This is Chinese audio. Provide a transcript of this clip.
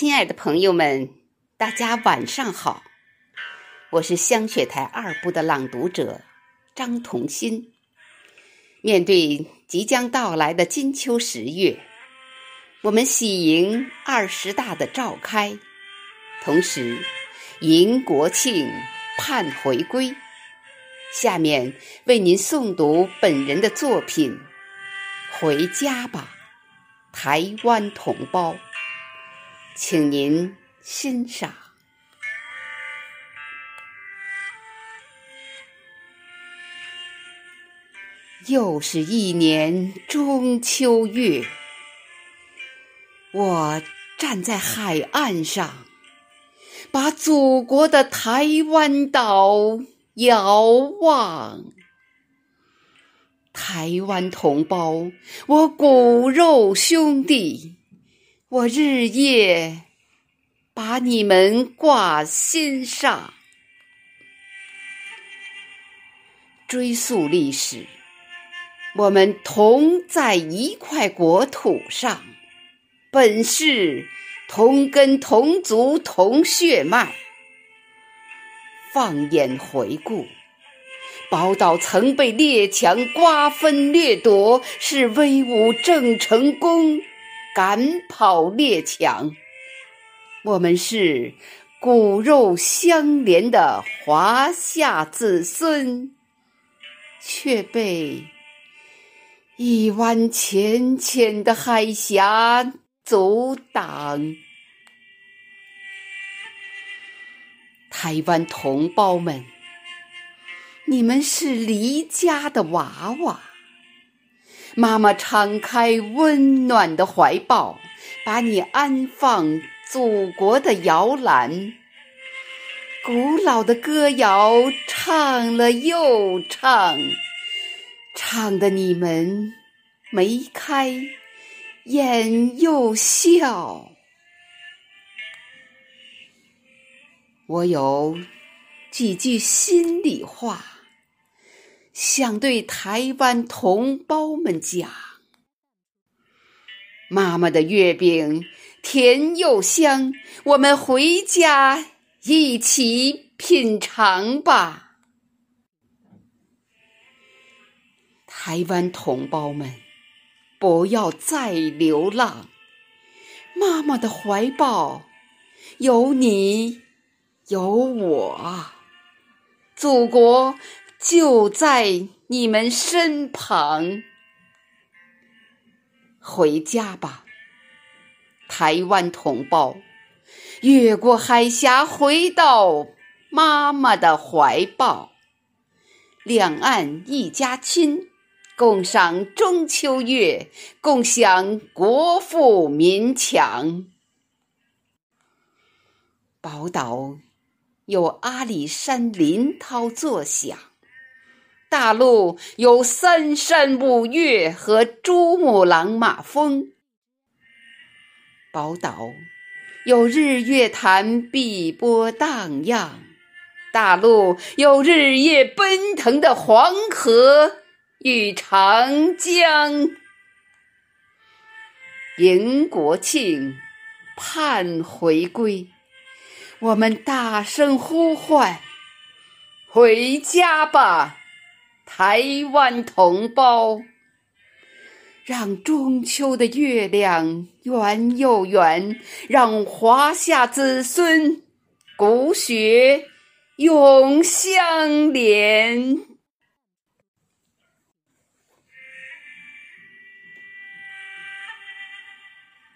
亲爱的朋友们，大家晚上好！我是香雪台二部的朗读者张同心。面对即将到来的金秋十月，我们喜迎二十大的召开，同时迎国庆、盼回归。下面为您诵读本人的作品《回家吧，台湾同胞》。请您欣赏。又是一年中秋月，我站在海岸上，把祖国的台湾岛遥望。台湾同胞，我骨肉兄弟。我日夜把你们挂心上，追溯历史，我们同在一块国土上，本是同根同族同血脉。放眼回顾，宝岛曾被列强瓜分掠夺，是威武郑成功。赶跑列强，我们是骨肉相连的华夏子孙，却被一湾浅浅的海峡阻挡。台湾同胞们，你们是离家的娃娃。妈妈敞开温暖的怀抱，把你安放祖国的摇篮。古老的歌谣唱了又唱，唱的你们眉开眼又笑。我有几句心里话。想对台湾同胞们讲：妈妈的月饼甜又香，我们回家一起品尝吧。台湾同胞们，不要再流浪，妈妈的怀抱有你，有我，祖国。就在你们身旁，回家吧，台湾同胞！越过海峡，回到妈妈的怀抱。两岸一家亲，共赏中秋月，共享国富民强。宝岛有阿里山林涛作响。大陆有三山五岳和珠穆朗玛峰，宝岛有日月潭碧波荡漾，大陆有日夜奔腾的黄河与长江。迎国庆，盼回归，我们大声呼唤：回家吧！台湾同胞，让中秋的月亮圆又圆，让华夏子孙骨血永相连。